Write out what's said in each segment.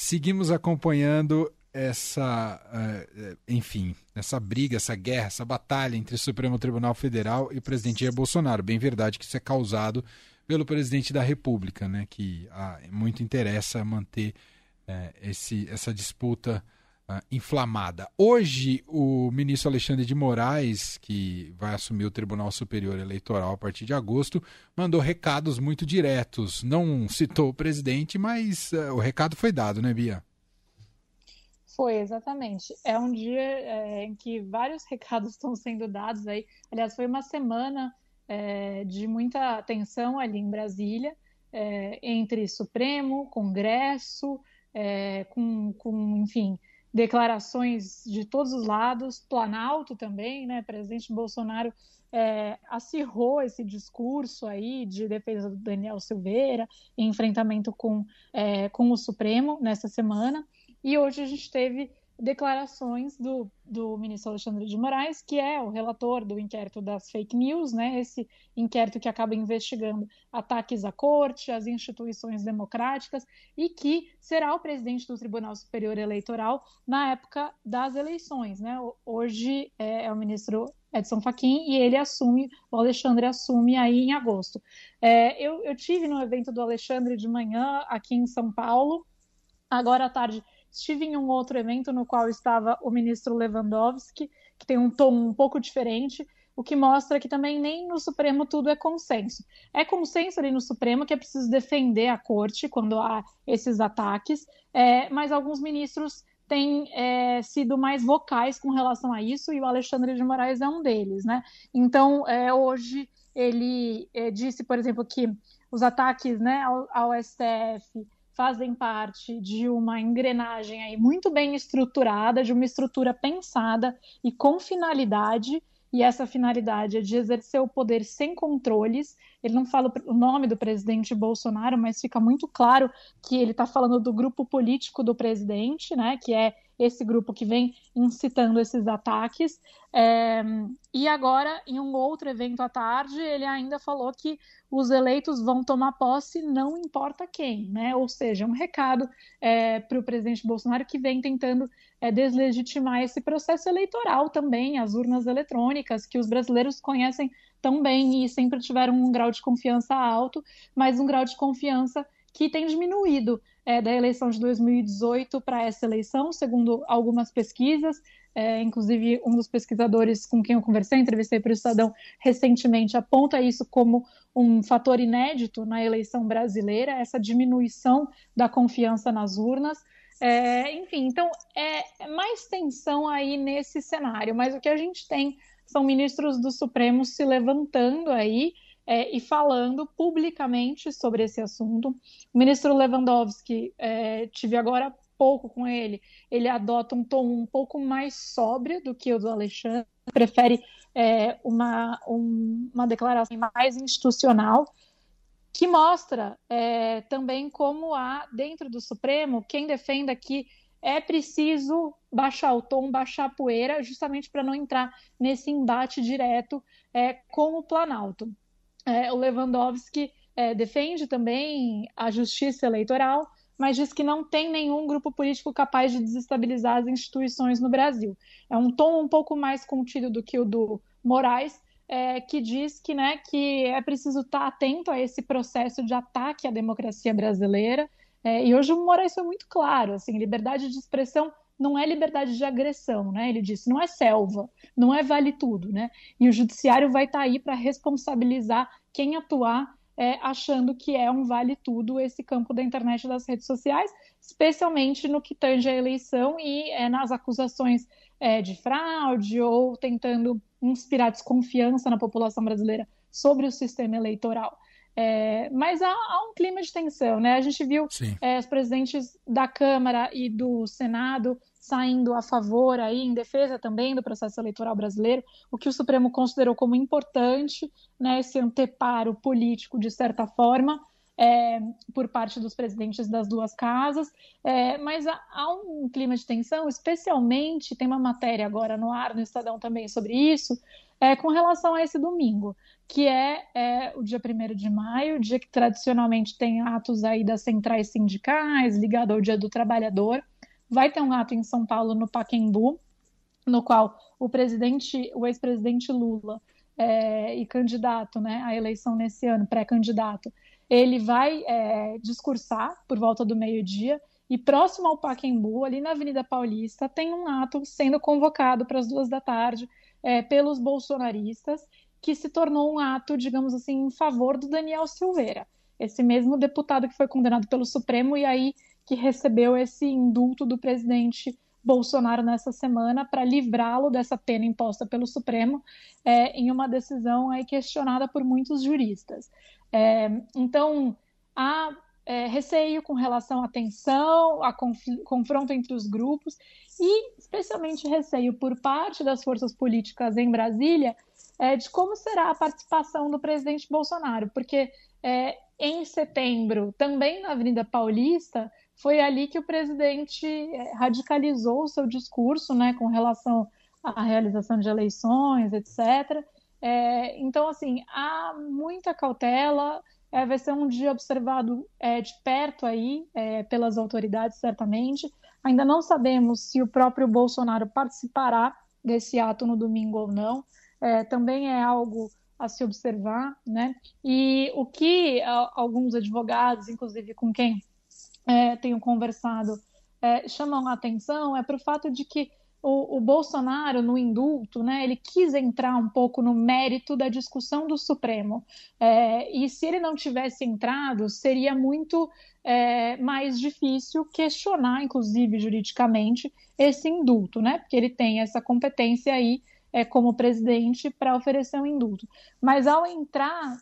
seguimos acompanhando essa, uh, enfim, essa briga, essa guerra, essa batalha entre o Supremo Tribunal Federal e o presidente Jair Bolsonaro. Bem verdade que isso é causado pelo presidente da República, né, que ah, muito interessa manter uh, esse, essa disputa inflamada. Hoje, o ministro Alexandre de Moraes, que vai assumir o Tribunal Superior Eleitoral a partir de agosto, mandou recados muito diretos. Não citou o presidente, mas uh, o recado foi dado, né, Bia? Foi, exatamente. É um dia é, em que vários recados estão sendo dados aí. Aliás, foi uma semana é, de muita tensão ali em Brasília, é, entre Supremo, Congresso, com, com, enfim, declarações de todos os lados, Planalto também, né? Presidente Bolsonaro é, acirrou esse discurso aí de defesa do Daniel Silveira, enfrentamento com, é, com o Supremo nessa semana. E hoje a gente teve declarações do, do ministro Alexandre de Moraes, que é o relator do inquérito das fake news, né, esse inquérito que acaba investigando ataques à corte, às instituições democráticas, e que será o presidente do Tribunal Superior Eleitoral na época das eleições. Né? Hoje é, é o ministro Edson Fachin e ele assume, o Alexandre assume aí em agosto. É, eu, eu tive no evento do Alexandre de manhã aqui em São Paulo, agora à tarde Estive em um outro evento no qual estava o ministro Lewandowski, que tem um tom um pouco diferente, o que mostra que também nem no Supremo tudo é consenso. É consenso ali no Supremo que é preciso defender a corte quando há esses ataques, é, mas alguns ministros têm é, sido mais vocais com relação a isso, e o Alexandre de Moraes é um deles, né? Então, é, hoje ele é, disse, por exemplo, que os ataques né, ao, ao STF fazem parte de uma engrenagem aí muito bem estruturada, de uma estrutura pensada e com finalidade, e essa finalidade é de exercer o poder sem controles. Ele não fala o nome do presidente Bolsonaro, mas fica muito claro que ele está falando do grupo político do presidente, né, que é esse grupo que vem incitando esses ataques. É, e agora, em um outro evento à tarde, ele ainda falou que os eleitos vão tomar posse, não importa quem, né? Ou seja, um recado é, para o presidente Bolsonaro que vem tentando é, deslegitimar esse processo eleitoral também, as urnas eletrônicas, que os brasileiros conhecem tão bem e sempre tiveram um grau de confiança alto, mas um grau de confiança que tem diminuído é, da eleição de 2018 para essa eleição, segundo algumas pesquisas. É, inclusive, um dos pesquisadores com quem eu conversei, entrevistei para o Estadão recentemente, aponta isso como um fator inédito na eleição brasileira, essa diminuição da confiança nas urnas. É, enfim, então é mais tensão aí nesse cenário, mas o que a gente tem são ministros do Supremo se levantando aí é, e falando publicamente sobre esse assunto. O ministro Lewandowski, é, tive agora pouco com ele, ele adota um tom um pouco mais sóbrio do que o do Alexandre, prefere é, uma, um, uma declaração mais institucional, que mostra é, também como há, dentro do Supremo, quem defenda que é preciso baixar o tom, baixar a poeira, justamente para não entrar nesse embate direto é, com o Planalto. É, o Lewandowski é, defende também a justiça eleitoral, mas diz que não tem nenhum grupo político capaz de desestabilizar as instituições no Brasil. É um tom um pouco mais contido do que o do Moraes, é, que diz que, né, que é preciso estar atento a esse processo de ataque à democracia brasileira. É, e hoje o Moraes foi muito claro, assim, liberdade de expressão não é liberdade de agressão, né? Ele disse, não é selva, não é vale tudo, né? E o judiciário vai estar tá aí para responsabilizar quem atuar é, achando que é um vale tudo esse campo da internet e das redes sociais, especialmente no que tange a eleição e é, nas acusações é, de fraude ou tentando inspirar desconfiança na população brasileira sobre o sistema eleitoral. É, mas há, há, um clima de tensão, né? A gente viu é, os presidentes da Câmara e do Senado saindo a favor, aí, em defesa também do processo eleitoral brasileiro, o que o Supremo considerou como importante, né, esse anteparo político, de certa forma. é, por parte dos presidentes das duas casas, é, mas há, há, um clima de tensão, especialmente, tem uma matéria agora no ar, no Estadão também sobre isso, é, com relação a esse domingo, que é, é o dia 1 de maio, dia que tradicionalmente tem atos aí das centrais sindicais, ligado ao Dia do Trabalhador. Vai ter um ato em São Paulo, no Paquembu, no qual o presidente, o ex-presidente Lula é, e candidato né, à eleição nesse ano, pré-candidato, ele vai é, discursar por volta do meio-dia e próximo ao Paquembu, ali na Avenida Paulista, tem um ato sendo convocado para as duas da tarde é, pelos bolsonaristas, que se tornou um ato, digamos assim, em favor do Daniel Silveira, esse mesmo deputado que foi condenado pelo Supremo e aí que recebeu esse indulto do presidente Bolsonaro nessa semana para livrá-lo dessa pena imposta pelo Supremo é, em uma decisão aí questionada por muitos juristas. É, então, há é, receio com relação à tensão, a confronto entre os grupos e, especialmente, receio por parte das forças políticas em Brasília é, de como será a participação do presidente Bolsonaro, porque é, em setembro, também na Avenida Paulista, foi ali que o presidente é, radicalizou o seu discurso né, com relação à realização de eleições, etc. É, então, assim, há muita cautela, é, vai ser um dia observado é, de perto aí é, pelas autoridades, certamente. Ainda não sabemos se o próprio Bolsonaro participará desse ato no domingo ou não. É, também é algo a se observar, né? E o que alguns advogados, inclusive com quem é, tenho conversado, chamam a atenção é para o fato de que o, o, Bolsonaro, no indulto, né, ele quis entrar um pouco no mérito da discussão do Supremo. É, e se ele não tivesse entrado, seria muito é, mais difícil questionar, inclusive juridicamente, esse indulto, né, porque ele tem essa competência aí é, como presidente para oferecer um indulto. Mas ao entrar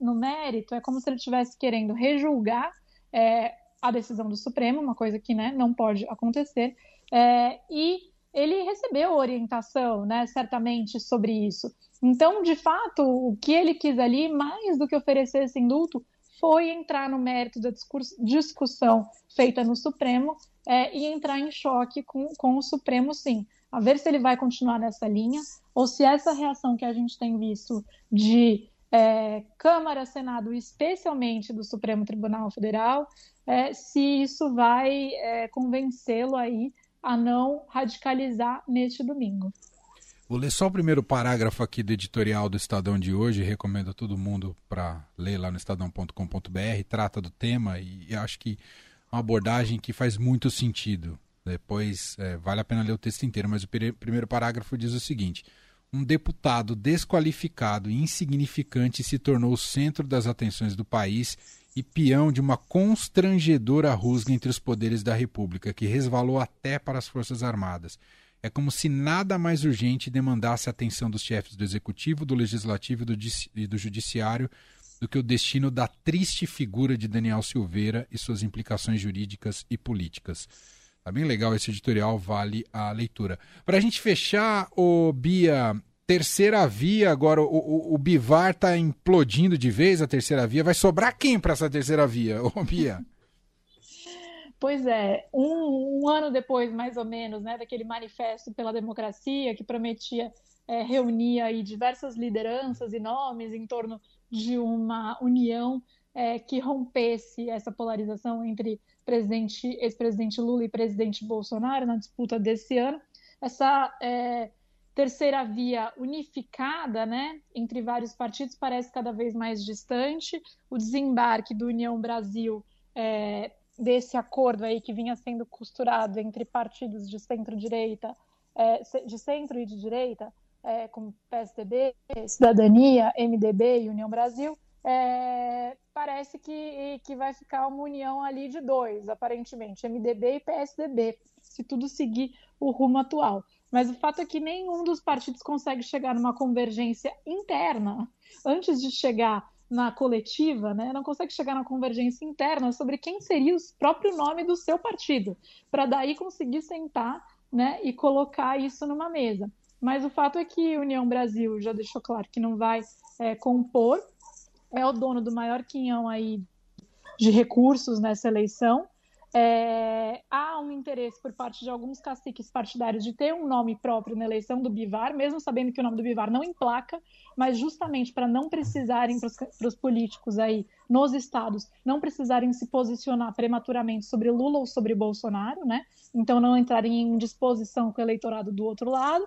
no mérito, é como se ele estivesse querendo rejulgar é, a decisão do Supremo, uma coisa que né, não pode acontecer, é, e ele recebeu orientação, né, certamente, sobre isso. Então, de fato, o que ele quis ali, mais do que oferecer esse indulto, foi entrar no mérito da discussão feita no Supremo é, e entrar em choque com, com o Supremo, sim. A ver se ele vai continuar nessa linha ou se essa reação que a gente tem visto de é, Câmara, Senado, especialmente do Supremo Tribunal Federal, é, se isso vai é, convencê-lo aí a não radicalizar neste domingo. Vou ler só o primeiro parágrafo aqui do editorial do Estadão de hoje. Recomendo a todo mundo para ler lá no estadão.com.br. Trata do tema e acho que é uma abordagem que faz muito sentido. Depois é, vale a pena ler o texto inteiro, mas o primeiro parágrafo diz o seguinte: Um deputado desqualificado e insignificante se tornou o centro das atenções do país e peão de uma constrangedora rusga entre os poderes da República, que resvalou até para as Forças Armadas. É como se nada mais urgente demandasse a atenção dos chefes do Executivo, do Legislativo e do Judiciário do que o destino da triste figura de Daniel Silveira e suas implicações jurídicas e políticas. Tá bem legal esse editorial, vale a leitura. Para a gente fechar, o Bia, terceira via, agora o, o, o Bivar está implodindo de vez a terceira via. Vai sobrar quem para essa terceira via, ô Bia? Pois é, um, um, ano depois, mais ou menos, né, daquele manifesto pela democracia que prometia é, reunir aí diversas lideranças e nomes em torno de uma união é, que rompesse essa polarização entre presidente, ex-presidente Lula e presidente Bolsonaro na disputa desse ano. Essa é, terceira via unificada, né, entre vários partidos, parece cada vez mais distante. O desembarque do União Brasil é, desse acordo aí que vinha sendo costurado entre partidos de centro-direita, é, de centro e de direita, é, como PSDB, Cidadania, MDB e União Brasil, é, parece que, que vai ficar uma união ali de dois, aparentemente, MDB e PSDB, se tudo seguir o rumo atual. Mas o fato é que nenhum dos partidos consegue chegar numa convergência interna antes de chegar na coletiva, né? Não consegue chegar na convergência interna sobre quem seria o próprio nome do seu partido, para daí conseguir sentar, né, e colocar isso numa mesa. Mas o fato é que União Brasil já deixou claro que não vai é, compor, é o dono do maior quinhão aí de recursos nessa eleição. É, há um interesse por parte de alguns caciques partidários de ter um nome próprio na eleição do Bivar, mesmo sabendo que o nome do Bivar não emplaca, mas justamente para não precisarem para os políticos aí nos estados não precisarem se posicionar prematuramente sobre Lula ou sobre Bolsonaro, né? Então não entrarem em disposição com o eleitorado do outro lado.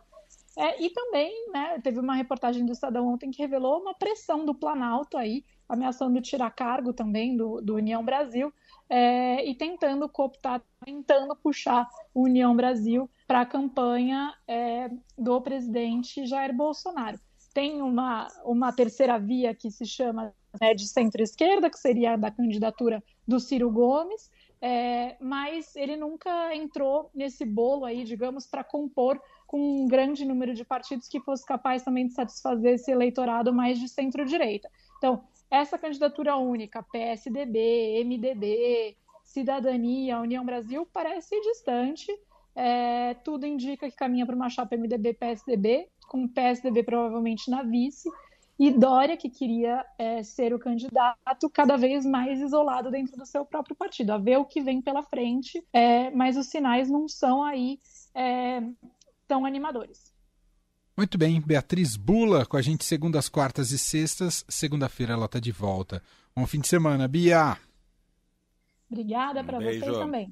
É, e também, né, teve uma reportagem do Estadão ontem que revelou uma pressão do Planalto aí, ameaçando tirar cargo também do, do União Brasil, é, e tentando cooptar, tentando puxar o União Brasil para a campanha é, do presidente Jair Bolsonaro. Tem uma, uma terceira via que se chama né, de centro-esquerda, que seria a da candidatura do Ciro Gomes, é, mas ele nunca entrou nesse bolo aí, digamos, para compor com um grande número de partidos que fosse capaz também de satisfazer esse eleitorado mais de centro-direita. Então, essa candidatura única, PSDB, MDB, Cidadania, União Brasil, parece distante. É, tudo indica que caminha para uma chapa MDB-PSDB, com o PSDB provavelmente na vice, e Dória, que queria é, ser o candidato, cada vez mais isolado dentro do seu próprio partido, a ver o que vem pela frente, é, mas os sinais não são aí é, tão animadores. Muito bem, Beatriz Bula com a gente segundas, quartas e sextas. Segunda-feira ela está de volta. Bom fim de semana, Bia. Obrigada para vocês também.